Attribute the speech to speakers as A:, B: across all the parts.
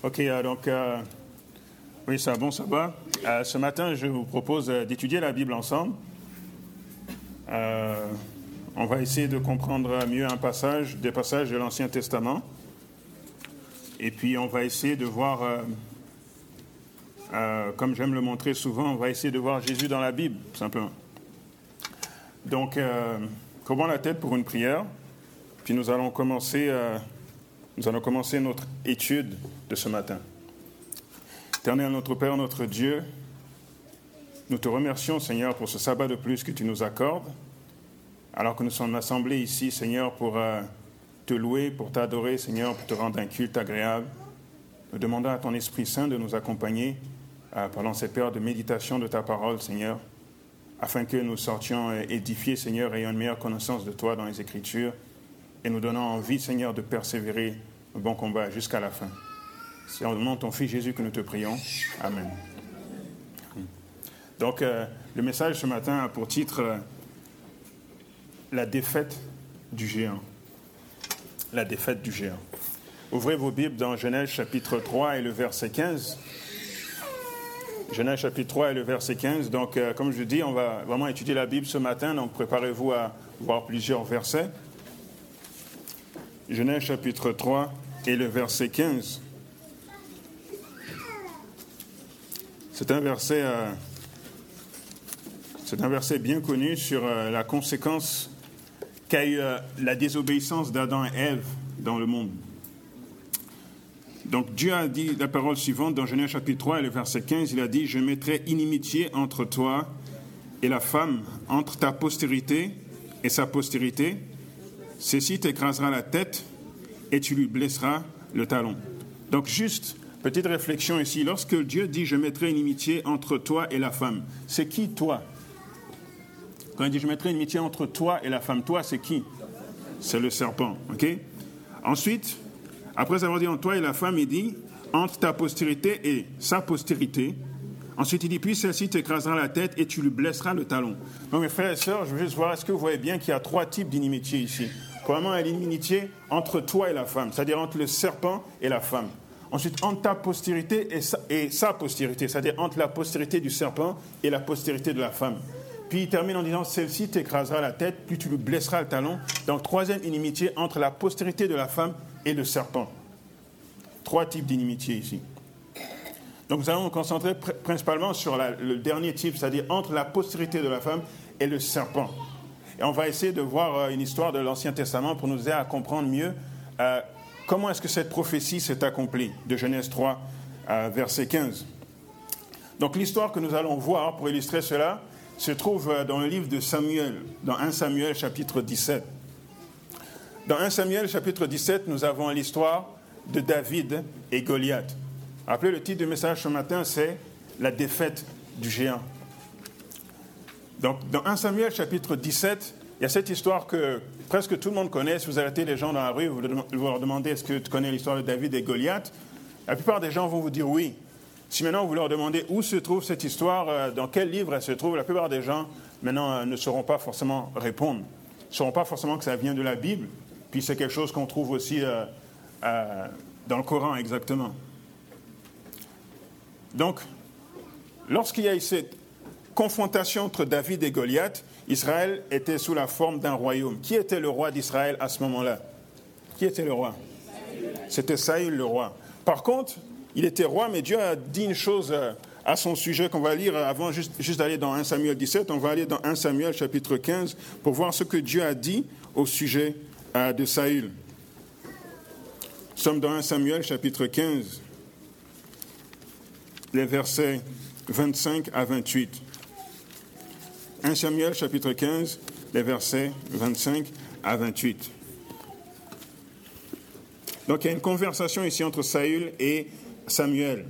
A: Ok, euh, donc, euh, oui, ça bon, ça va. Euh, ce matin, je vous propose d'étudier la Bible ensemble. on va essayer de comprendre mieux un passage, des passages de l'Ancien Testament. Et puis, on va essayer de voir, comme j'aime le montrer souvent, on va essayer de voir Jésus dans la Bible, simplement. Donc, comment la tête pour une prière. Puis nous allons commencer nous allons commencer notre étude de ce matin. Éternel notre Père, notre Dieu, nous te remercions, Seigneur, pour ce sabbat de plus que tu nous accordes, alors que nous sommes assemblés ici, Seigneur, pour euh, te louer, pour t'adorer, Seigneur, pour te rendre un culte agréable. Nous demandons à ton Esprit Saint de nous accompagner euh, pendant cette période de méditation de ta parole, Seigneur, afin que nous sortions euh, édifiés, Seigneur, ayant une meilleure connaissance de toi dans les Écritures et nous donnant envie, Seigneur, de persévérer bon combat jusqu'à la fin. C'est en nom de ton Fils Jésus que nous te prions. Amen. Donc, euh, le message ce matin a pour titre euh, La défaite du géant. La défaite du géant. Ouvrez vos Bibles dans Genèse chapitre 3 et le verset 15. Genèse chapitre 3 et le verset 15. Donc, euh, comme je dis, on va vraiment étudier la Bible ce matin, donc préparez-vous à voir plusieurs versets. Genèse chapitre 3 et le verset 15. C'est un verset, euh, c'est un verset bien connu sur euh, la conséquence qu'a eu la désobéissance d'Adam et Ève dans le monde. Donc Dieu a dit la parole suivante dans Genèse chapitre 3 et le verset 15, il a dit, je mettrai inimitié entre toi et la femme, entre ta postérité et sa postérité, Ceci t'écrasera la tête et tu lui blesseras le talon. Donc juste, petite réflexion ici, lorsque Dieu dit je mettrai une inimitié entre toi et la femme, c'est qui toi? Quand il dit je mettrai une inimitié entre toi et la femme, toi c'est qui? C'est le serpent, ok? Ensuite, après avoir dit entre toi et la femme, il dit entre ta postérité et sa postérité. Ensuite, il dit, puis celle-ci t'écrasera la tête et tu lui blesseras le talon. Donc, mes frères et sœurs, je veux juste voir, est-ce que vous voyez bien qu'il y a trois types d'inimitié ici? Premièrement, il y a l'inimitié entre toi et la femme, c'est-à-dire entre le serpent et la femme. Ensuite, entre ta postérité et sa, postérité, c'est-à-dire entre la postérité du serpent et la postérité de la femme. Puis il termine en disant, celle-ci t'écrasera la tête, puis tu lui blesseras le talon. Donc, troisième inimitié entre la postérité de la femme et le serpent. Trois types d'inimitié ici. Donc nous allons nous concentrer principalement sur le dernier type, c'est-à-dire entre la postérité de la femme et le serpent. Et on va essayer de voir euh, une histoire de l'Ancien Testament pour nous aider à comprendre mieux euh, comment est-ce que cette prophétie s'est accomplie, de Genèse 3, euh, verset 15. Donc l'histoire que nous allons voir pour illustrer cela se trouve dans le livre de Samuel, dans 1 Samuel chapitre 17. Dans 1 Samuel chapitre 17, nous avons l'histoire de David et Goliath. Rappelez le titre du message ce matin, c'est La défaite du géant. Donc, dans 1 Samuel chapitre 17, il y a cette histoire que presque tout le monde connaît. Si vous arrêtez les gens dans la rue, vous leur demandez est-ce que tu connais l'histoire de David et Goliath? La plupart des gens vont vous dire oui. Si maintenant vous leur demandez où se trouve cette histoire, euh, dans quel livre elle se trouve, la plupart des gens maintenant euh, ne sauront pas forcément répondre. Ne sauront pas forcément que ça vient de la Bible, puis c'est quelque chose qu'on trouve aussi euh, dans le Coran exactement. Donc, lorsqu'il y a cette confrontation entre David et Goliath, Israël était sous la forme d'un royaume. Qui était le roi d'Israël à ce moment-là? Qui était le roi? C'était Saül le roi. Par contre, il était roi, mais Dieu a dit une chose euh, à son sujet qu'on va lire avant juste, d'aller dans 1 Samuel 17. On va aller dans 1 Samuel chapitre 15 pour voir ce que Dieu a dit au sujet euh, de Saül. Nous sommes dans 1 Samuel chapitre 15, les versets 25 à 28. 1 Samuel chapitre 15, les versets 25 à 28. Donc il y a une conversation ici entre Saül et Samuel.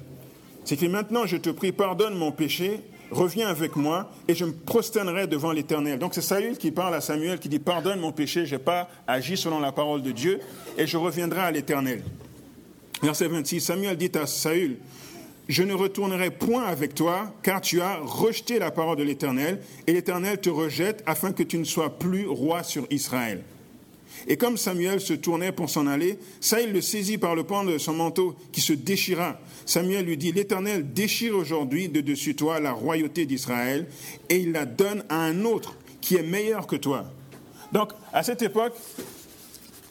A: C'est que maintenant je te prie, pardonne mon péché, reviens avec moi et je me prosternerai devant l'Éternel. Donc c'est Saül qui parle à Samuel, qui dit, pardonne mon péché, je n'ai pas agi selon la parole de Dieu et je reviendrai à l'Éternel. Verset 26, Samuel dit à Saül, je ne retournerai point avec toi, car tu as rejeté la parole de l'Éternel, et l'Éternel te rejette afin que tu ne sois plus roi sur Israël. Et comme Samuel se tournait pour s'en aller, Saïl le saisit par le pan de son manteau qui se déchira. Samuel lui dit, l'Éternel déchire aujourd'hui de dessus toi la royauté d'Israël et il la donne à un autre qui est meilleur que toi. Donc, à cette époque,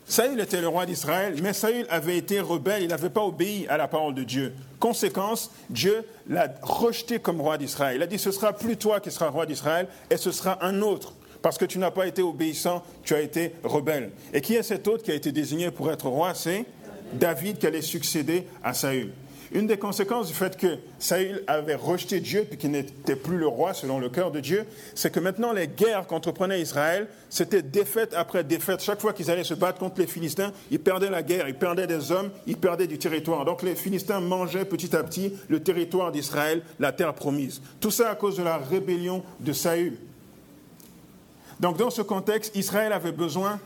A: Saül était le roi d'Israël, mais Saül avait été rebelle, il n'avait pas obéi à la parole de Dieu. Conséquence, Dieu l'a rejeté comme roi d'Israël. Il a dit, ce sera plus toi qui seras roi d'Israël, et ce sera un autre. Parce que tu n'as pas été obéissant, tu as été rebelle. Et qui est cet autre qui a été désigné pour être roi? C'est David qui allait succéder à Saül. Une des conséquences du fait que Saül avait rejeté Dieu puis qu'il n'était plus le roi selon le cœur de Dieu, c'est que maintenant les guerres qu'entreprenait Israël, c'était défaite après défaite. Chaque fois qu'ils allaient se battre contre les Philistins, ils perdaient la guerre, ils perdaient des hommes, ils perdaient du territoire. Donc les Philistins mangeaient petit à petit le territoire d'Israël, la terre promise. Tout ça à cause de la rébellion de Saül. Donc dans ce contexte, Israël avait besoin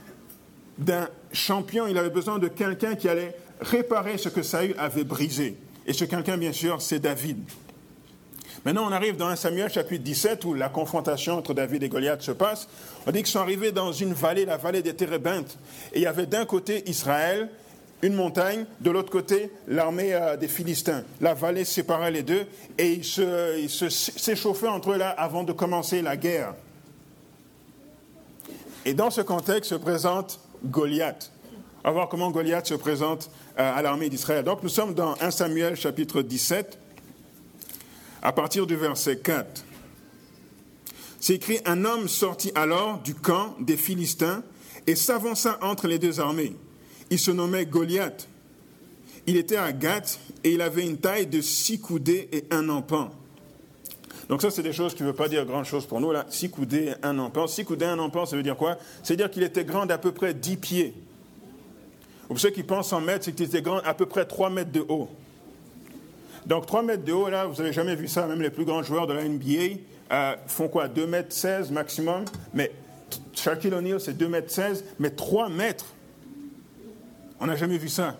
A: d'un champion, il avait besoin de quelqu'un qui allait réparer ce que Saül avait brisé. Et ce quelqu'un, bien sûr, c'est David. Maintenant, on arrive dans 1 Samuel chapitre 17 où la confrontation entre David et Goliath se passe. On dit qu'ils sont arrivés dans une vallée, la vallée des Térébintes. Et il y avait d'un côté Israël, une montagne, de l'autre côté l'armée euh, des Philistins. La vallée séparait les deux et ils s'échauffaient se, entre eux là avant de commencer la guerre. Et dans ce contexte se présente Goliath. Va voir comment Goliath se présente euh, à l'armée d'Israël. Donc nous sommes dans 1 Samuel chapitre 17, à partir du verset 4. C'est écrit, un homme sortit alors du camp des Philistins et s'avança entre les deux armées. Il se nommait Goliath. Il était à Gath et il avait une taille de six coudées et un empan. Donc ça, c'est des choses qui ne veulent pas dire grand-chose pour nous. Là, six coudées et un empan. Six coudées et un empan, ça veut dire quoi? C'est-à-dire qu'il était grand d'à peu près dix pieds. Pour ceux qui pensent en mètres, c'est qu'il était grand à peu près 3 mètres de haut. Donc 3 mètres de haut, là, vous n'avez jamais vu ça, même les plus grands joueurs de la NBA euh, font quoi? 2 mètres 16 maximum, mais Shaquille O'Neal, c'est 2 mètres 16, mais 3 mètres. On n'a jamais vu ça.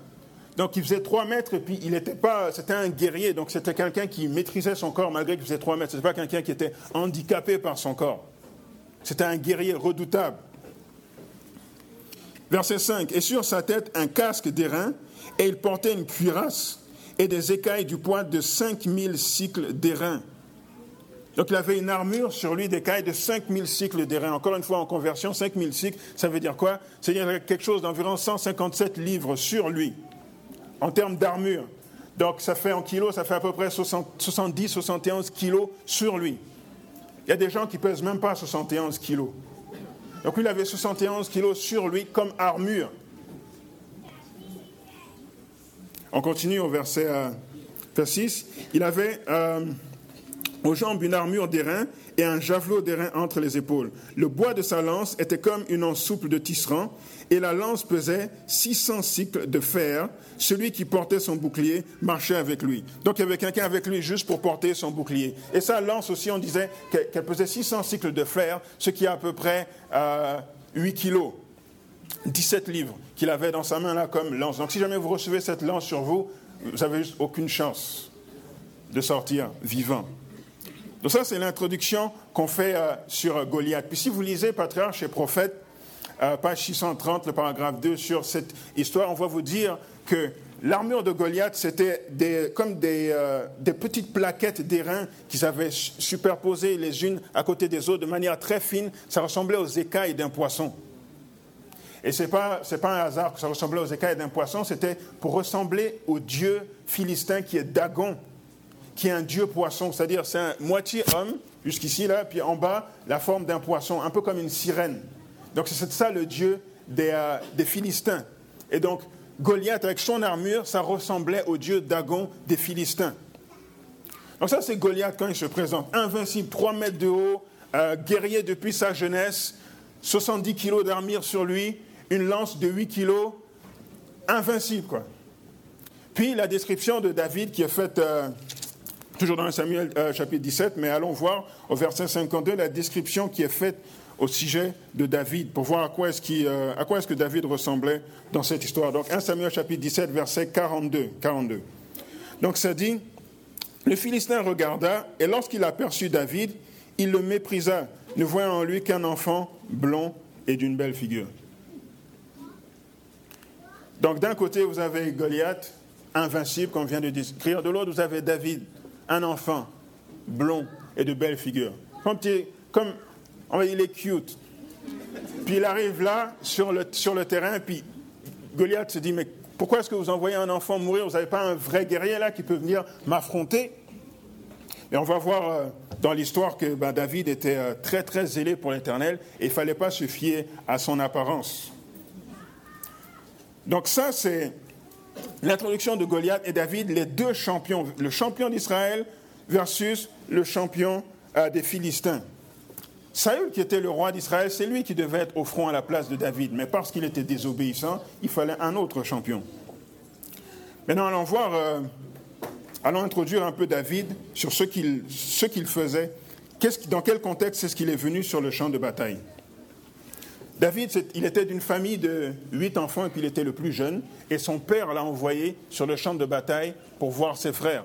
A: Donc il faisait 3 mètres et puis il était pas, c'était un guerrier, donc c'était quelqu'un qui maîtrisait son corps malgré qu'il faisait 3 mètres. Ce n'était pas quelqu'un qui était handicapé par son corps. C'était un guerrier redoutable. Verset 5. Et sur sa tête un casque d'airain, et il portait une cuirasse et des écailles du poids de 5000 cycles d'airain. Donc il avait une armure sur lui d'écailles de 5000 cycles d'airain. Encore une fois, en conversion, 5000 cycles, ça veut dire quoi? C'est-à-dire quelque chose d'environ 157 livres sur lui, en termes d'armure. Donc ça fait en kilos, ça fait à peu près 70, 71 kilos sur lui. Il y a des gens qui pèsent même pas 71 kilos. Donc il avait 71 kilos sur lui comme armure. On continue au verset 6. Euh, il avait euh, aux jambes une armure d'airain et un javelot d'airain entre les épaules. Le bois de sa lance était comme une anse souple de tisserand, et la lance pesait 600 cycles de fer. Celui qui portait son bouclier marchait avec lui. Donc il y avait quelqu'un avec lui juste pour porter son bouclier. Et sa lance aussi, on disait qu'elle pesait 600 cycles de fer, ce qui est à peu près 8 euh, kilos. 17 livres qu'il avait dans sa main là comme lance. Donc si jamais vous recevez cette lance sur vous, vous n'avez aucune chance de sortir vivant. Donc ça, c'est l'introduction qu'on fait euh, sur Goliath. Puis si vous lisez Patriarche et Prophète, euh, page 630, le paragraphe 2, sur cette histoire, on va vous dire que l'armure de Goliath, c'était comme euh, des, petites plaquettes d'airain qu'ils avaient superposées les unes à côté des autres de manière très fine. Ça ressemblait aux écailles d'un poisson. Et ce n'est pas, pas un hasard que ça ressemblait aux écailles d'un poisson, c'était pour ressembler au dieu philistin qui est Dagon, qui est un dieu poisson, c'est-à-dire c'est un moitié homme, jusqu'ici, là, puis en bas, la forme d'un poisson, un peu comme une sirène. Donc c'est ça le dieu des, euh, des, Philistins. Et donc Goliath, avec son armure, ça ressemblait au dieu Dagon des Philistins. Donc ça, c'est Goliath quand il se présente. Invincible, 3 mètres de haut, euh, guerrier depuis sa jeunesse, 70 kilos d'armure sur lui, une lance de 8 kilos, invincible, quoi. Puis la description de David qui est faite... Euh, toujours dans Samuel chapitre 17, mais allons voir au verset 52 la description qui est faite au sujet de David, pour voir à quoi est-ce, euh, à quoi est-ce que David ressemblait dans cette histoire. Donc 1 Samuel chapitre 17, verset 42. 42. Donc ça dit, le Philistin regarda, et lorsqu'il aperçut David, il le méprisa, ne voyant en lui qu'un enfant blond et d'une belle figure. Donc d'un côté, vous avez Goliath, invincible, comme vient de décrire. De l'autre, vous avez David, un enfant, blond et de belle figure. Comme, comme il est cute. Puis il arrive là, sur le, sur le terrain, puis Goliath se dit, mais pourquoi est-ce que vous envoyez un enfant mourir? Vous n'avez pas un vrai guerrier là qui peut venir m'affronter? Et on va voir euh, dans l'histoire que ben, David était euh, très très zélé pour l'Éternel et il ne fallait pas se fier à son apparence. Donc ça, c'est l'introduction de Goliath et David, les deux champions, le champion d'Israël versus le champion euh, des Philistins. Saül, qui était le roi d'Israël, c'est lui qui devait être au front à la place de David, mais parce qu'il était désobéissant, il fallait un autre champion. Maintenant, allons voir, euh, allons introduire un peu David sur ce qu'il, faisait, dans quel contexte est-ce qu'il est venu sur le champ de bataille? David, il était d'une famille de huit enfants et puis il était le plus jeune, et son père l'a envoyé sur le champ de bataille pour voir ses frères.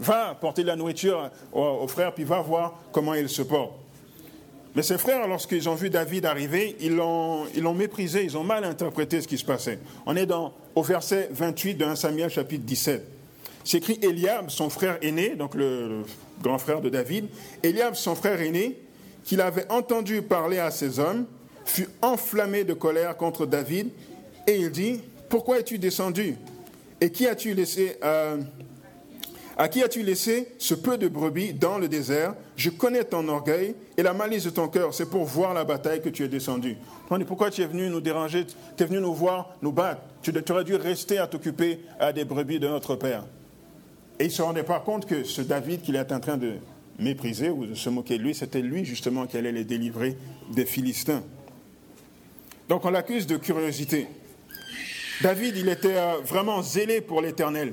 A: Va porter de la nourriture aux frères, puis va voir comment ils se portent. Mais ses frères, lorsqu'ils ont vu David arriver, ils l'ont, méprisé, ils ont mal interprété ce qui se passait. On est au verset 28 de 1 Samuel chapitre 17. C'est Eliab, son frère aîné, donc le, grand frère de David, Eliab, son frère aîné, qu'il avait entendu parler à ses hommes, fut enflammé de colère contre David, et il dit, pourquoi es-tu descendu? Et qui as-tu laissé euh, à qui as-tu laissé ce peu de brebis dans le désert? Je connais ton orgueil et la malice de ton cœur. C'est pour voir la bataille que tu es descendu. pourquoi tu es venu nous déranger? Tu es venu nous voir, nous battre. Tu, aurais dû rester à t'occuper à des brebis de notre Père. Et il ne se rendait pas compte que ce David qu'il est en train de mépriser ou de se moquer de lui, c'était lui justement qui allait les délivrer des Philistins. Donc on l'accuse de curiosité. David, il était euh, vraiment zélé pour l'Éternel.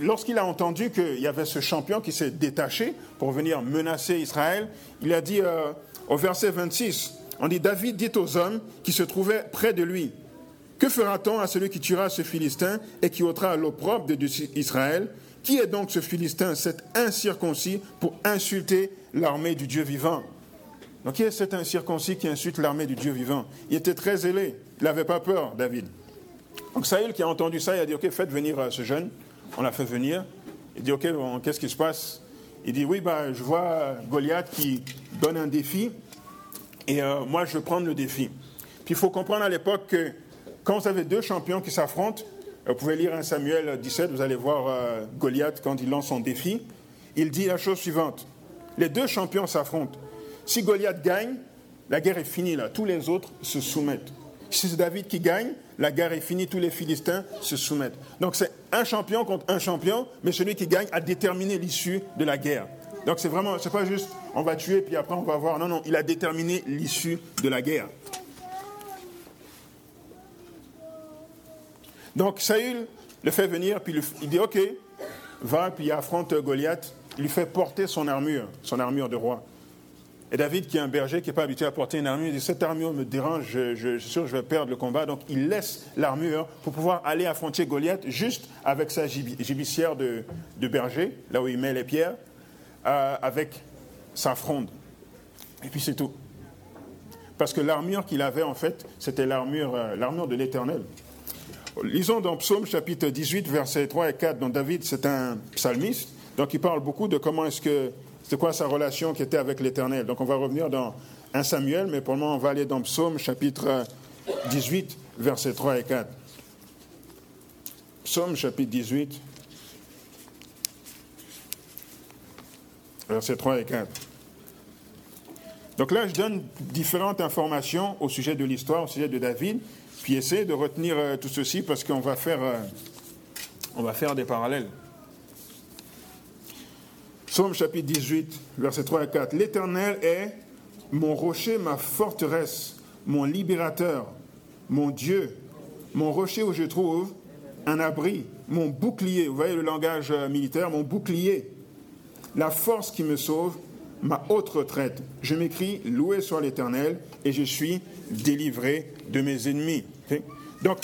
A: Lorsqu'il a entendu qu'il y avait ce champion qui s'est détaché pour venir menacer Israël, il a dit euh, au verset 26, on dit David dit aux hommes qui se trouvaient près de lui, que fera-t-on à celui qui tuera ce Philistin et qui ôtera l'opprobre d'Israël Qui est donc ce Philistin, cet incirconcis, pour insulter l'armée du Dieu vivant? Donc qui est cet incirconcis qui insulte l'armée du Dieu vivant? Il était très zélé, il n'avait pas peur, David. Donc Saül qui a entendu ça, il a dit, OK, faites venir euh, ce jeune. On l'a fait venir. Il dit, OK, qu'est-ce qui se passe? Il dit, oui, bah, je vois Goliath qui donne un défi, et euh, moi, je veux prendre le défi. Puis il faut comprendre à l'époque que quand vous avez deux champions qui s'affrontent, vous pouvez lire un Samuel 17, vous allez voir euh, Goliath quand il lance son défi, il dit la chose suivante, les deux champions s'affrontent. Si Goliath gagne, la guerre est finie là, tous les autres se soumettent. Si c'est David qui gagne, la guerre est finie, tous les Philistins se soumettent. Donc c'est un champion contre un champion, mais celui qui gagne a déterminé l'issue de la guerre. Donc c'est vraiment, c'est pas juste on va tuer puis après on va voir. Non, non, il a déterminé l'issue de la guerre. Donc Saül le fait venir, puis il dit ok, va, puis affronte Goliath. Il lui fait porter son armure, son armure de roi. Et David, qui est un berger, qui n'est pas habitué à porter une armure, il dit Cette armure me dérange, je, suis sûr que je vais perdre le combat. Donc il laisse l'armure pour pouvoir aller affronter Goliath juste avec sa gibissière de, berger, là où il met les pierres, euh, avec sa fronde. Et puis c'est tout. Parce que l'armure qu'il avait, en fait, c'était l'armure, euh, l'armure de l'Éternel. Lisons dans Psaume chapitre 18, versets 3 et 4, dont David, c'est un psalmiste, donc il parle beaucoup de comment est-ce que c'est quoi sa relation qui était avec l'Éternel? Donc on va revenir dans 1 Samuel, mais pour le moment on va aller dans Psaume chapitre 18, versets 3 et 4. Psaume chapitre 18, versets 3 et 4. Donc là, je donne différentes informations au sujet de l'histoire, au sujet de David, puis essayez de retenir euh, tout ceci parce qu'on va faire, euh, on va faire des parallèles. Psaume chapitre 18, versets 3 et 4. L'Éternel est mon rocher, ma forteresse, mon libérateur, mon Dieu, mon rocher où je trouve un abri, mon bouclier. Vous voyez le langage euh, militaire, mon bouclier. La force qui me sauve, ma haute retraite. Je m'écris, loué soit l'Éternel, et je suis délivré de mes ennemis. Donc,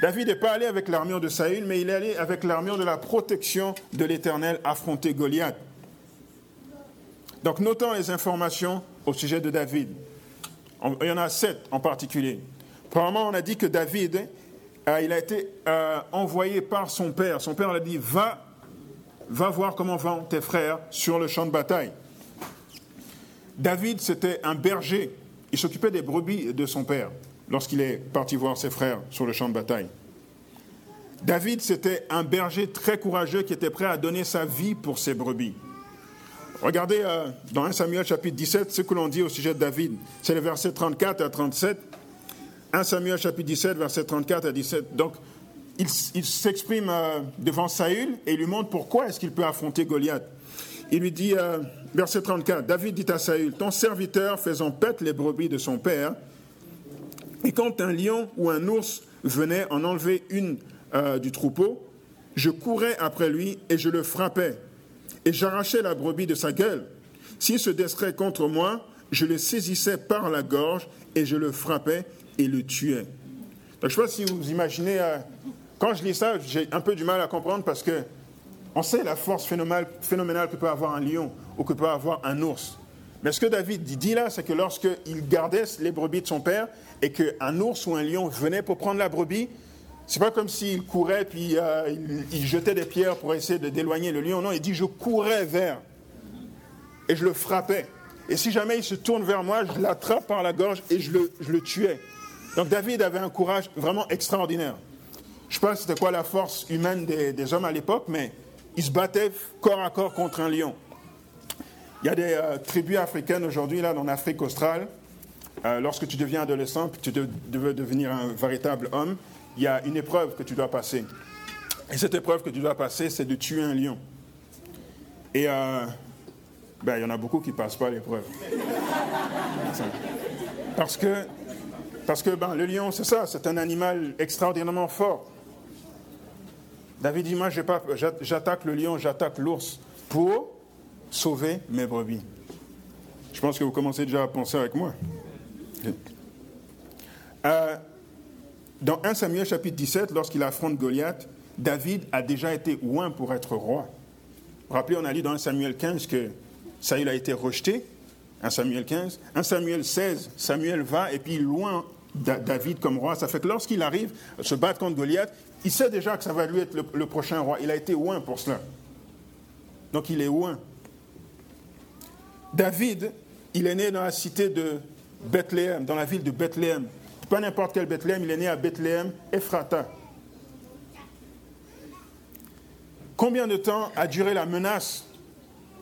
A: David n'est pas allé avec l'armure de Saül, mais il est allé avec l'armure de la protection de l'Éternel affronter Goliath. Donc notons les informations au sujet de David. Il y en a sept en particulier. Premièrement, on a dit que David il a été euh, envoyé par son père. Son père lui a dit, va, va voir comment vont tes frères sur le champ de bataille. David, c'était un berger. Il s'occupait des brebis de son père lorsqu'il est parti voir ses frères sur le champ de bataille. David, c'était un berger très courageux qui était prêt à donner sa vie pour ses brebis. Regardez euh, dans 1 Samuel chapitre 17 ce que l'on dit au sujet de David. C'est le verset 34 à 37. 1 Samuel chapitre 17, verset 34 à 17. Donc, il, s'exprime euh, devant Saül et il lui montre pourquoi est-ce qu'il peut affronter Goliath. Il lui dit, euh, verset 34, David dit à Saül, ton serviteur faisant pète les brebis de son père, et quand un lion ou un ours venait en enlever une du troupeau, je courais après lui et je le frappais, et j'arrachais la brebis de sa gueule. S'il se destrait contre moi, je le saisissais par la gorge et je le frappais et le tuais. Donc, je ne sais pas si vous imaginez, euh, quand je lis ça, j'ai un peu du mal à comprendre parce que on sait la force phénoménale que peut avoir un lion ou que peut avoir un ours. Mais ce que David dit là, c'est que lorsqu'il gardait les brebis de son père et qu'un ours ou un lion venait pour prendre la brebis, c'est pas comme s'il courait puis euh, il, jetait des pierres pour essayer d'éloigner le lion. Non, il dit je courais vers et je le frappais. Et si jamais il se tourne vers moi, je l'attrape par la gorge et je le, je le tuais. Donc David avait un courage vraiment extraordinaire. Je ne sais pas c'était quoi la force humaine des, hommes à l'époque, mais il se battait corps à corps contre un lion. Il y a des euh, tribus africaines aujourd'hui, là, en Afrique australe. Euh, lorsque tu deviens adolescent, puis tu veux devenir un véritable homme, il y a une épreuve que tu dois passer. Et cette épreuve que tu dois passer, c'est de tuer un lion. Et euh, ben, il y en a beaucoup qui ne passent pas l'épreuve. Parce que, parce que ben, le lion, c'est ça, c'est un animal extraordinairement fort. David dit, moi, j'attaque le lion, j'attaque l'ours pour sauver mes brebis. Je pense que vous commencez déjà à penser avec moi. Euh, dans 1 Samuel chapitre 17, lorsqu'il affronte Goliath, David a déjà été loin pour être roi. Rappelez, on a lu dans 1 Samuel 15 que Saül a été rejeté. 1 Samuel 15. 1 Samuel 16, Samuel va et puis loin David comme roi. Ça fait que lorsqu'il arrive se battre contre Goliath, il sait déjà que ça va lui être le, le prochain roi. Il a été loin pour cela. Donc il est loin. David, il est né dans la cité de Bethléem, dans la ville de Bethléem. Pas n'importe quel Bethléem, il est né à Bethléem, Ephrata. Combien de temps a duré la menace?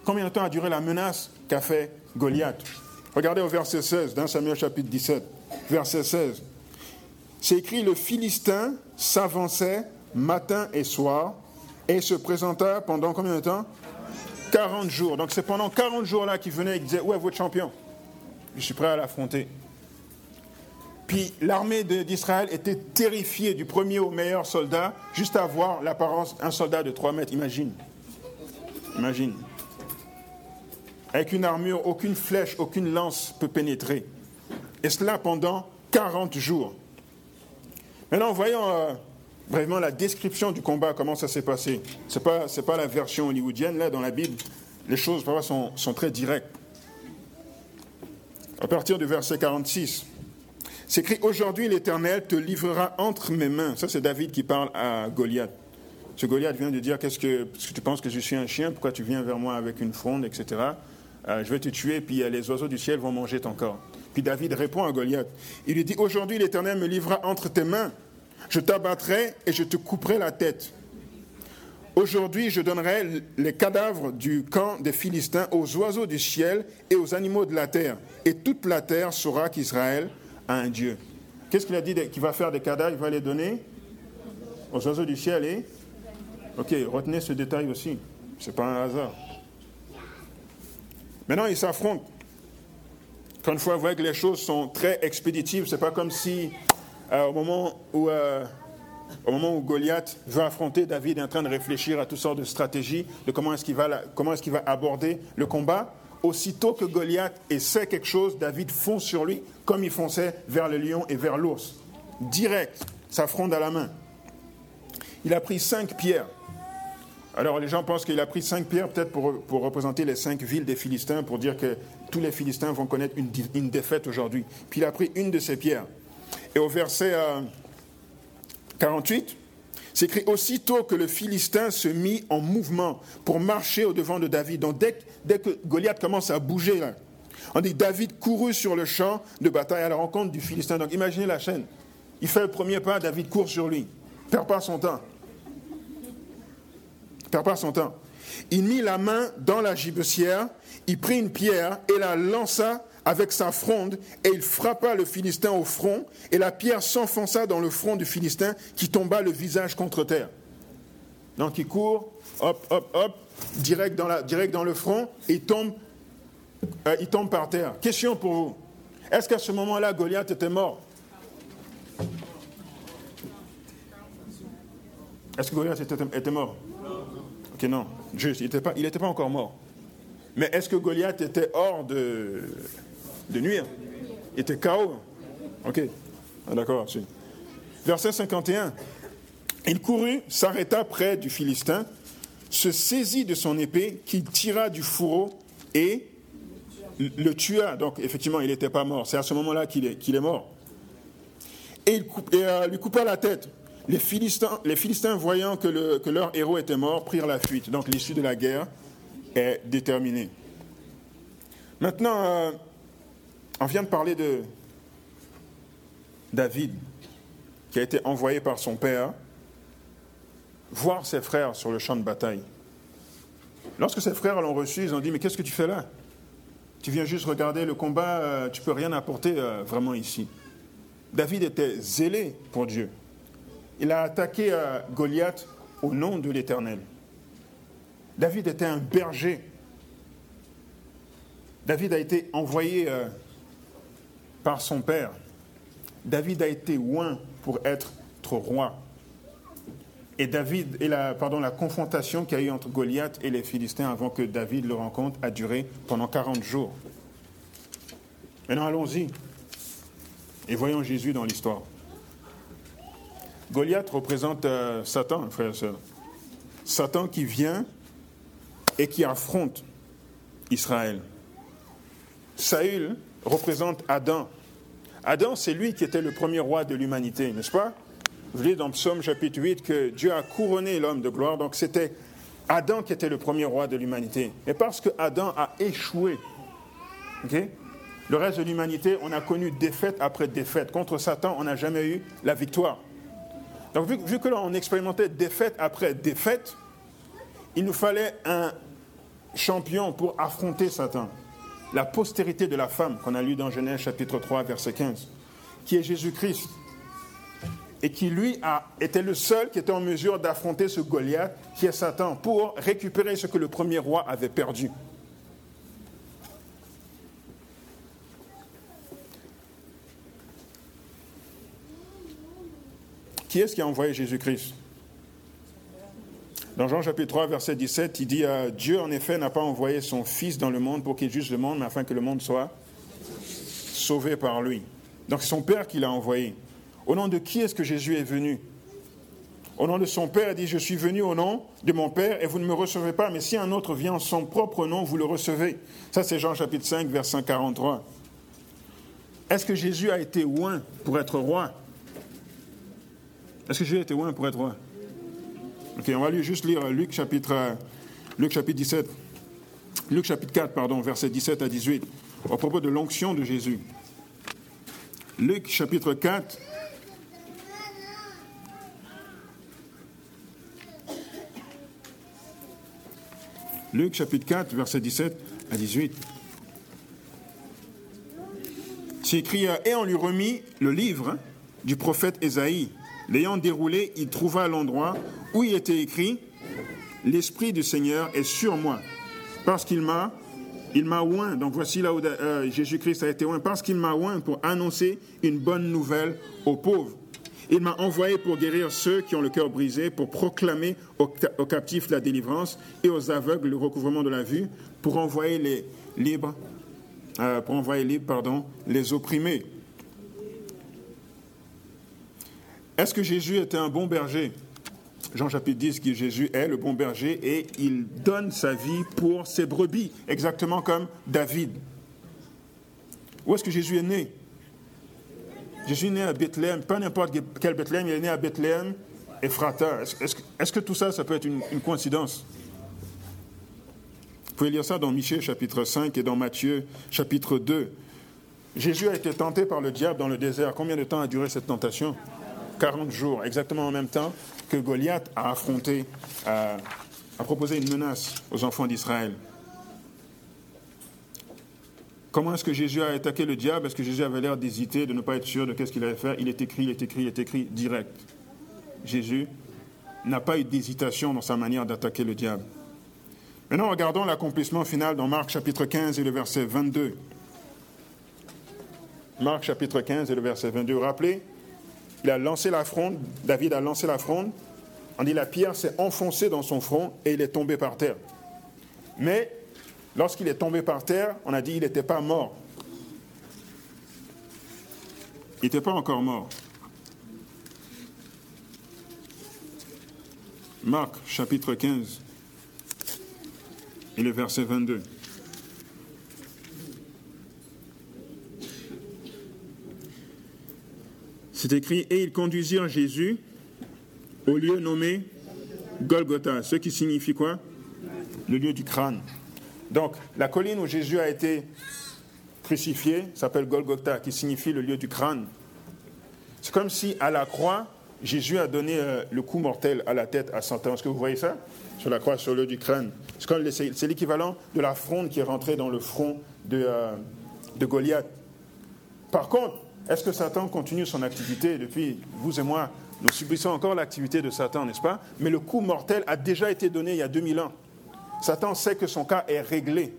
A: Combien de temps a duré la menace qu'a fait Goliath? Regardez au verset 16 dans Samuel chapitre 17, verset 16. C'est écrit Le Philistin s'avançait matin et soir et se présenta pendant combien de temps? 40 jours. Donc c'est pendant 40 jours là qu'il venait et disait Où est votre champion Je suis prêt à l'affronter. Puis l'armée d'Israël était terrifiée du premier au meilleur soldat, juste à voir l'apparence d'un soldat de 3 mètres, imagine. Imagine. Avec une armure, aucune flèche, aucune lance peut pénétrer. Et cela pendant 40 jours. Maintenant, voyons euh, vraiment la description du combat, comment ça s'est passé. Ce n'est pas, la version hollywoodienne, là, dans la Bible, les choses sont, sont très directes. À partir du verset 46. C'est écrit Aujourd'hui, l'Éternel te livrera entre mes mains. Ça, c'est David qui parle à Goliath. Ce Goliath vient de dire Qu'est-ce que, tu penses que je suis un chien Pourquoi tu viens vers moi avec une fronde, etc. Euh, je vais te tuer, puis euh, les oiseaux du ciel vont manger ton corps. Puis David répond à Goliath Il lui dit Aujourd'hui, l'Éternel me livrera entre tes mains. Je t'abattrai et je te couperai la tête. Aujourd'hui, je donnerai les cadavres du camp des Philistins aux oiseaux du ciel et aux animaux de la terre. Et toute la terre saura qu'Israël à un Dieu. Qu'est-ce qu'il a dit qu'il va faire des cadavres Il va les donner aux oiseaux du ciel et... Ok, retenez ce détail aussi. Ce n'est pas un hasard. Maintenant, ils s'affrontent. Quand une fois, vous voyez que les choses sont très expéditives. Ce n'est pas comme si, euh, au, moment où, euh, au moment où Goliath veut affronter David, est en train de réfléchir à toutes sortes de stratégies, de comment est-ce qu'il va, est qu'il va aborder le combat aussitôt que Goliath essaie quelque chose, David fonce sur lui comme il fonçait vers le lion et vers l'ours. Direct, sa fronde à la main. Il a pris cinq pierres. Alors les gens pensent qu'il a pris cinq pierres peut-être pour, pour, représenter les cinq villes des Philistins, pour dire que tous les Philistins vont connaître une, une défaite aujourd'hui. Puis il a pris une de ces pierres. Et au verset, euh, 48, c'est écrit aussitôt que le Philistin se mit en mouvement pour marcher au devant de David. Donc dès, dès que Goliath commence à bouger, là, on dit David courut sur le champ de bataille à la rencontre du Philistin. Donc imaginez la chaîne. Il fait le premier pas, David court sur lui. Perd pas son temps. Perd pas son temps. Il mit la main dans la gibecière, il prit une pierre et la lança avec sa fronde, et il frappa le Philistin au front, et la pierre s'enfonça dans le front du Philistin, qui tomba le visage contre terre. Donc il court, hop, hop, hop, direct dans, la, direct dans le front, il tombe, euh, il tombe par terre. Question pour vous. Est-ce qu'à ce, moment-là, Goliath était mort? Est-ce que Goliath était, était mort? Ok, non, juste, il n'était pas, encore mort. Mais est-ce que Goliath était hors de, de nuire? Il était chaos. Ok, ah, d'accord. Verset 51. Il courut, s'arrêta près du Philistin, se saisit de son épée, qu'il tira du fourreau et le tua. Donc, effectivement, il n'était pas mort. C'est à ce moment-là qu'il est, mort. Et il euh, lui coupa la tête. Les Philistins, les Philistins voyant que, leur héros était mort, prirent la fuite. Donc, l'issue de la guerre est déterminée. Maintenant, euh, on vient de parler de David, qui a été envoyé par son père voir ses frères sur le champ de bataille. Lorsque ses frères l'ont reçu, ils ont dit, mais qu'est-ce que tu fais là? Tu viens juste regarder le combat, euh, tu peux rien apporter euh, vraiment ici. David était zélé pour Dieu. Il a attaqué euh, Goliath au nom de l'Éternel. David était un berger. David a été envoyé par son père. David a été loin pour être roi. Et David et la, pardon, la confrontation qu'il y a eu entre Goliath et les Philistins avant que David le rencontre a duré pendant 40 jours. Maintenant, allons-y et voyons Jésus dans l'histoire. Goliath représente euh, Satan, frère et soeur. Satan qui vient et qui affronte Israël. Saül représente Adam. Adam, c'est lui qui était le premier roi de l'humanité, n'est-ce pas? Vous voyez dans Psaume chapitre 8 que Dieu a couronné l'homme de gloire, donc c'était Adam qui était le premier roi de l'humanité. Et parce que Adam a échoué, le reste de l'humanité, on a connu défaite après défaite. Contre Satan, on n'a jamais eu la victoire. Donc vu, vu que l'on expérimentait défaite après défaite, il nous fallait un champion pour affronter Satan la postérité de la femme qu'on a lu dans Genèse chapitre 3 verset 15, qui est Jésus-Christ, et qui lui a été le seul qui était en mesure d'affronter ce Goliath qui est Satan pour récupérer ce que le premier roi avait perdu. Qui est-ce qui a envoyé Jésus-Christ? Dans Jean chapitre 3, verset 17, il dit Dieu, en effet, n'a pas envoyé son Fils dans le monde pour qu'il juge le monde, mais afin que le monde soit sauvé par lui. Donc c'est son Père qui l'a envoyé. Au nom de qui est-ce que Jésus est venu? Au nom de son Père, il dit Je suis venu au nom de mon Père et vous ne me recevez pas, mais si un autre vient en son propre nom, vous le recevez. Ça, c'est Jean chapitre 5, verset 43. Est-ce que Jésus a été loin pour être roi? Est-ce que Jésus a été loin pour être roi? Ok, on va juste lire Luc chapitre, Luc chapitre 17. Luc chapitre 4, pardon, versets 17 à 18, au propos de l'onction de Jésus. Luc chapitre 4. Luc chapitre 4, versets 17 à 18. C'est écrit, et on lui remit le livre du prophète Ésaïe. L'ayant déroulé, il trouva l'endroit où il était écrit L'Esprit du Seigneur est sur moi, parce qu'il m'a il oint. Donc voici là où euh, Jésus-Christ a été oint, parce qu'il m'a oint pour annoncer une bonne nouvelle aux pauvres. Il m'a envoyé pour guérir ceux qui ont le cœur brisé, pour proclamer aux, captifs la délivrance et aux aveugles le recouvrement de la vue, pour envoyer les libres, euh, pour envoyer libres, les opprimés. Est-ce que Jésus était un bon berger? Jean chapitre 10 que Jésus est le bon berger et il donne sa vie pour ses brebis, exactement comme David. Où est-ce que Jésus est né? Jésus est né à Bethléem, pas n'importe quel Bethléem, il est né à Bethléem, Ephrata. Est-ce que, tout ça, ça peut être une, coïncidence? Vous pouvez lire ça dans Michée chapitre 5 et dans Matthieu chapitre 2. Jésus a été tenté par le diable dans le désert. Combien de temps a duré cette tentation? 40 jours, exactement en même temps que Goliath a affronté, a proposé une menace aux enfants d'Israël. Comment est-ce que Jésus a attaqué le diable? Est-ce que Jésus avait l'air d'hésiter, de ne pas être sûr de qu'est-ce qu'il allait faire? Il est écrit, il est écrit, il est écrit direct. Jésus n'a pas eu d'hésitation dans sa manière d'attaquer le diable. Maintenant, regardons l'accomplissement final dans Marc chapitre 15 et le verset 22. Marc chapitre 15 et le verset 22. Vous rappelez, il a lancé la fronde, David a lancé la fronde, on dit la pierre s'est enfoncée dans son front et il est tombé par terre. Mais Lorsqu'il est tombé par terre, on a dit qu'il n'était pas mort. Il n'était pas encore mort. Marc chapitre 15 et le verset 22. C'est écrit, et ils conduisirent Jésus au lieu nommé Golgotha, ce qui signifie quoi? Le lieu du crâne. Donc, la colline où Jésus a été crucifié s'appelle Golgotha, qui signifie le lieu du crâne. C'est comme si, à la croix, Jésus a donné euh, le coup mortel à la tête à Satan. Est-ce que vous voyez ça? Sur la croix, sur le lieu du crâne. C'est l'équivalent de la fronde qui est rentrée dans le front de, euh, de Goliath. Par contre, est-ce que Satan continue son activité depuis vous et moi Nous subissons encore l'activité de Satan, n'est-ce pas? Mais le coup mortel a déjà été donné il y a 2000 ans. Satan sait que son cas est réglé.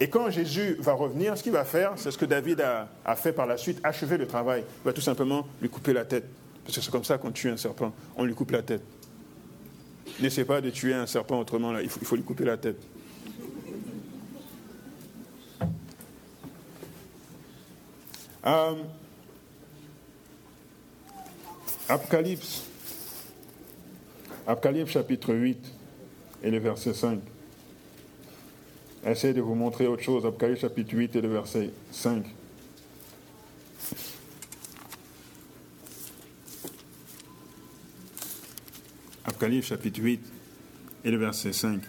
A: Et quand Jésus va revenir, ce qu'il va faire, c'est ce que David a, fait par la suite, achever le travail. Il va tout simplement lui couper la tête. Parce que c'est comme ça qu'on tue un serpent, on lui coupe la tête. N'essaie pas de tuer un serpent autrement. Il, faut, lui couper la tête. Euh, Apocalypse. Apocalypse chapitre 8 et le verset 5. Essayez de vous montrer autre chose. Apocalypse chapitre 8 et le verset 5. Apocalypse chapitre 8 et le verset 5.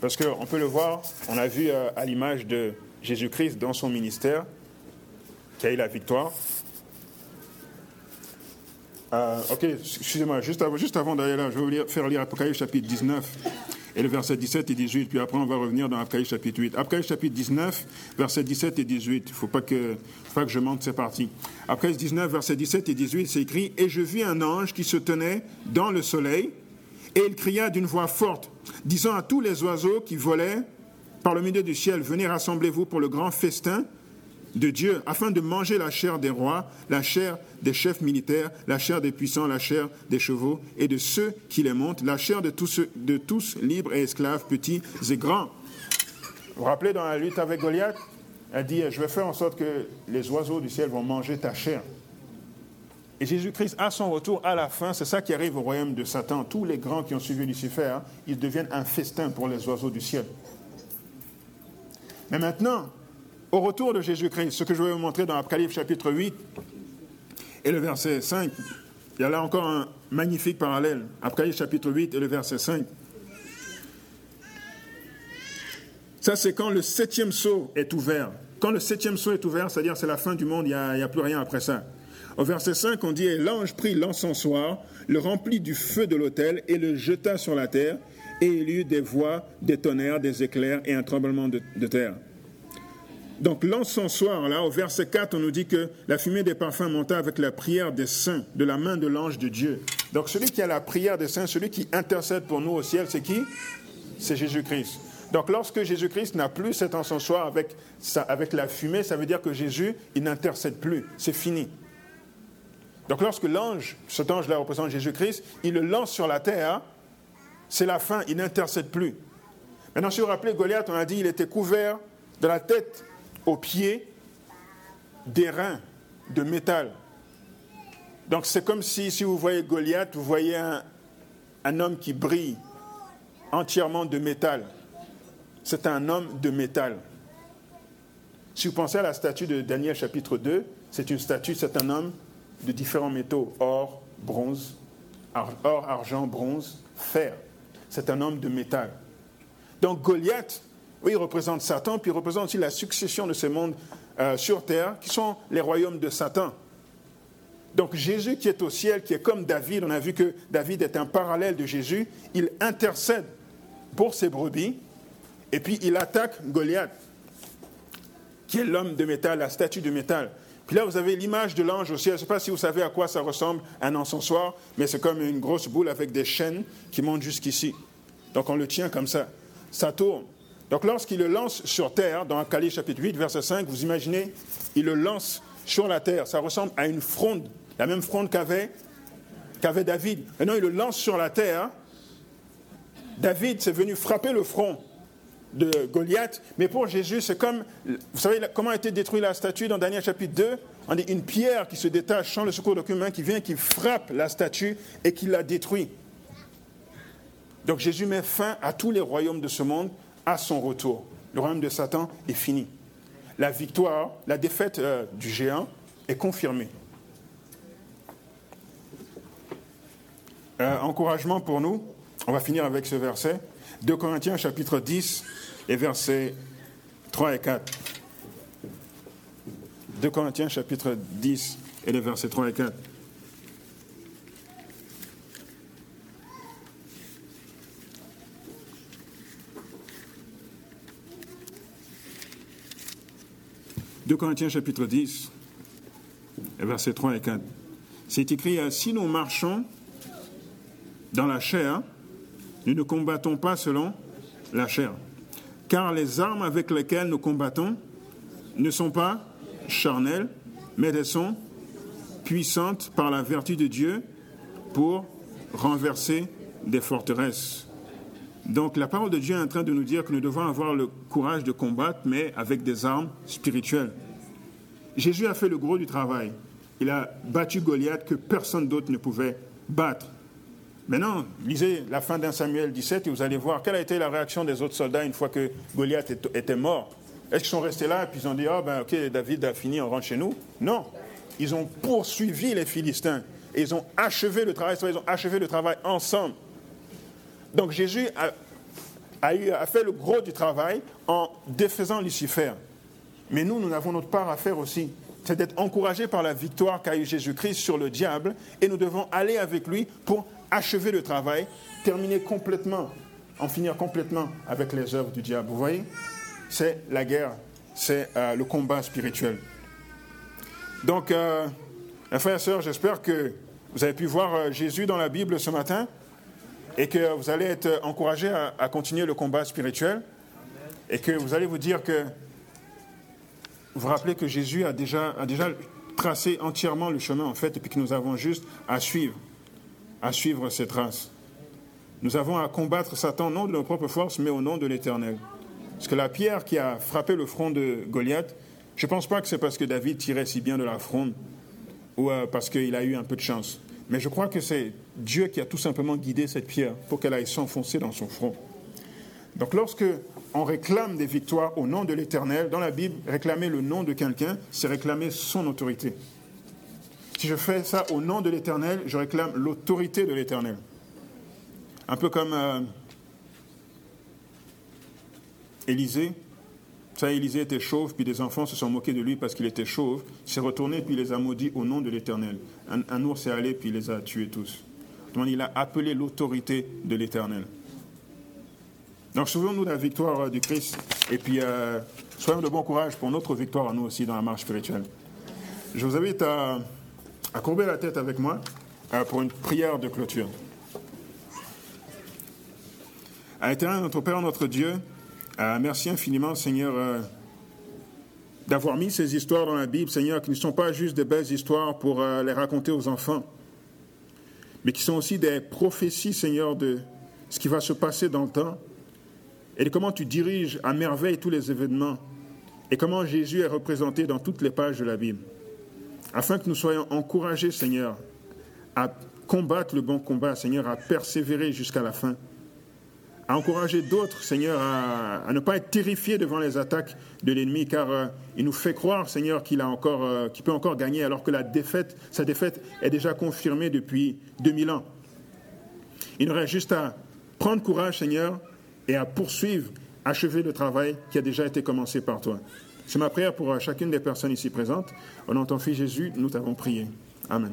A: Parce qu'on peut le voir, on a vu euh, à l'image de Jésus-Christ dans son ministère, qui a eu la victoire, euh, ok, excusez-moi, juste avant, juste avant d'aller là, je vais vous faire lire Apocalypse chapitre 19 et le verset 17 et 18, puis après on va revenir dans Apocalypse chapitre 8. Apocalypse chapitre 19, verset 17 et 18, il ne faut pas que, je manque ces parties. Apocalypse 19, verset 17 et 18, c'est écrit « Et je vis un ange qui se tenait dans le soleil, et il cria d'une voix forte, disant à tous les oiseaux qui volaient par le milieu du ciel, venez rassemblez-vous pour le grand festin de Dieu afin de manger la chair des rois, la chair des chefs militaires, la chair des puissants, la chair des chevaux et de ceux qui les montent, la chair de tous, de tous libres et esclaves, petits et grands. Vous vous rappelez dans la lutte avec Goliath Elle dit, je vais faire en sorte que les oiseaux du ciel vont manger ta chair. Et Jésus-Christ, à son retour, à la fin, c'est ça qui arrive au royaume de Satan. Tous les grands qui ont suivi Lucifer, ils deviennent un festin pour les oiseaux du ciel. Mais maintenant, au retour de Jésus-Christ, ce que je vais vous montrer dans Apocalypse chapitre 8 et le verset 5, il y a là encore un magnifique parallèle. Apocalypse chapitre 8 et le verset 5. Ça, c'est quand le septième sceau est ouvert. Quand le septième sceau est ouvert, c'est-à-dire c'est la fin du monde, il n'y a, plus rien après ça. Au verset 5, on dit L'ange prit l'encensoir, le remplit du feu de l'autel et le jeta sur la terre, et il y eut des voix, des tonnerres, des éclairs et un tremblement de terre. Donc l'encensoir, là, au verset 4, on nous dit que la fumée des parfums monta avec la prière des saints, de la main de l'ange de Dieu. Donc celui qui a la prière des saints, celui qui intercède pour nous au ciel, c'est qui? C'est Jésus-Christ. Donc lorsque Jésus-Christ n'a plus cet encensoir avec, la fumée, ça veut dire que Jésus, il n'intercède plus. C'est fini. Donc lorsque l'ange, cet ange-là représente Jésus-Christ, il le lance sur la terre, c'est la fin, il n'intercède plus. Maintenant, si vous vous rappelez, Goliath, on a dit il était couvert de la tête aux pieds des reins de métal. Donc c'est comme si, si vous voyez Goliath, vous voyez un, un homme qui brille entièrement de métal. C'est un homme de métal. Si vous pensez à la statue de Daniel chapitre 2, c'est une statue, c'est un homme de différents métaux, or, bronze, or, argent, bronze, fer. C'est un homme de métal. Donc Goliath, oui, il représente Satan, puis il représente aussi la succession de ce monde euh, sur terre, qui sont les royaumes de Satan. Donc Jésus qui est au ciel, qui est comme David, on a vu que David est un parallèle de Jésus, il intercède pour ses brebis, et puis il attaque Goliath, qui est l'homme de métal, la statue de métal. Puis là, vous avez l'image de l'ange au ciel. Je ne sais pas si vous savez à quoi ça ressemble, un encensoir, mais c'est comme une grosse boule avec des chaînes qui montent jusqu'ici. Donc on le tient comme ça. Ça tourne. Donc lorsqu'il le lance sur terre, dans Calais chapitre 8, verset 5, vous imaginez, il le lance sur la terre. Ça ressemble à une fronde, la même fronde qu'avait David. Maintenant, il le lance sur la terre. David, c'est venu frapper le front de Goliath, mais pour Jésus, c'est comme, vous savez comment a été détruite la statue dans Daniel chapitre 2 On dit une pierre qui se détache sans le secours d'aucun main, qui vient, qui frappe la statue et qui la détruit. Donc Jésus met fin à tous les royaumes de ce monde à son retour. Le royaume de Satan est fini. La victoire, la défaite euh, du géant est confirmée. Euh, encouragement pour nous, on va finir avec ce verset. 2 Corinthiens chapitre 10 et versets 3 et 4. 2 Corinthiens chapitre 10 et versets 3 et 4. 2 Corinthiens chapitre 10, versets 3 et 4. C'est écrit, si nous marchons dans la chair, nous ne combattons pas selon la chair. Car les armes avec lesquelles nous combattons ne sont pas charnelles, mais elles sont puissantes par la vertu de Dieu pour renverser des forteresses. Donc la parole de Dieu est en train de nous dire que nous devons avoir le courage de combattre, mais avec des armes spirituelles. Jésus a fait le gros du travail. Il a battu Goliath que personne d'autre ne pouvait battre. Maintenant, lisez la fin d'un Samuel 17 et vous allez voir quelle a été la réaction des autres soldats une fois que Goliath était mort. Est-ce qu'ils sont restés là et puis ils ont dit Ah ben ok, David a fini, on rentre chez nous? Non. Ils ont poursuivi les Philistins et ils ont achevé le travail, ils ont achevé le travail ensemble. Donc Jésus a, fait le gros du travail en défaisant Lucifer. Mais nous, nous avons notre part à faire aussi. C'est d'être encouragés par la victoire qu'a eu Jésus-Christ sur le diable et nous devons aller avec lui pour achever le travail, terminer complètement, en finir complètement avec les œuvres du diable. Vous voyez? C'est la guerre, c'est euh, le combat spirituel. Donc, euh, frères et sœurs, j'espère que vous avez pu voir euh, Jésus dans la Bible ce matin et que vous allez être encouragés à, continuer le combat spirituel et que vous allez vous dire que vous vous rappelez que Jésus a déjà, a déjà tracé entièrement le chemin en fait et puis que nous avons juste à suivre à suivre ces traces. Nous avons à combattre Satan non de nos propres forces, mais au nom de l'Éternel. Parce que la pierre qui a frappé le front de Goliath, je ne pense pas que c'est parce que David tirait si bien de la fronde ou euh, parce qu'il a eu un peu de chance. Mais je crois que c'est Dieu qui a tout simplement guidé cette pierre pour qu'elle aille s'enfoncer dans son front. Donc lorsque on réclame des victoires au nom de l'Éternel, dans la Bible, réclamer le nom de quelqu'un, c'est réclamer son autorité. Si je fais ça au nom de l'Éternel, je réclame l'autorité de l'Éternel. Un peu comme euh, Élisée. Ça, Élisée était chauve, puis des enfants se sont moqués de lui parce qu'il était chauve. S'est retourné, puis il les a maudits au nom de l'Éternel. Un, ours est allé, puis il les a tués tous. il a appelé l'autorité de l'Éternel. Donc, souvenons-nous de la victoire euh, du Christ, et puis euh, soyons de bon courage pour notre victoire à nous aussi dans la marche spirituelle. Je vous invite à courber la tête avec moi euh, pour une prière de clôture. À éternel notre Père, notre Dieu, euh, merci infiniment, Seigneur, euh, d'avoir mis ces histoires dans la Bible, Seigneur, qui ne sont pas juste des belles histoires pour les raconter aux enfants, mais qui sont aussi des prophéties, Seigneur, de ce qui va se passer dans le temps et de comment tu diriges à merveille tous les événements et comment Jésus est représenté dans toutes les pages de la Bible. Afin que nous soyons encouragés, Seigneur, à combattre le bon combat, Seigneur, à persévérer jusqu'à la fin, à encourager d'autres, Seigneur, à, ne pas être terrifiés devant les attaques de l'ennemi, car euh, il nous fait croire, Seigneur, qu'il euh, peut encore gagner, alors que la défaite, sa défaite est déjà confirmée depuis 2000 ans. Il aurait juste à prendre courage, Seigneur, et à poursuivre, achever le travail qui a déjà été commencé par toi. C'est ma prière pour euh, chacune des personnes ici présentes. Au nom ton Fils Jésus, nous t'avons prié. Amen.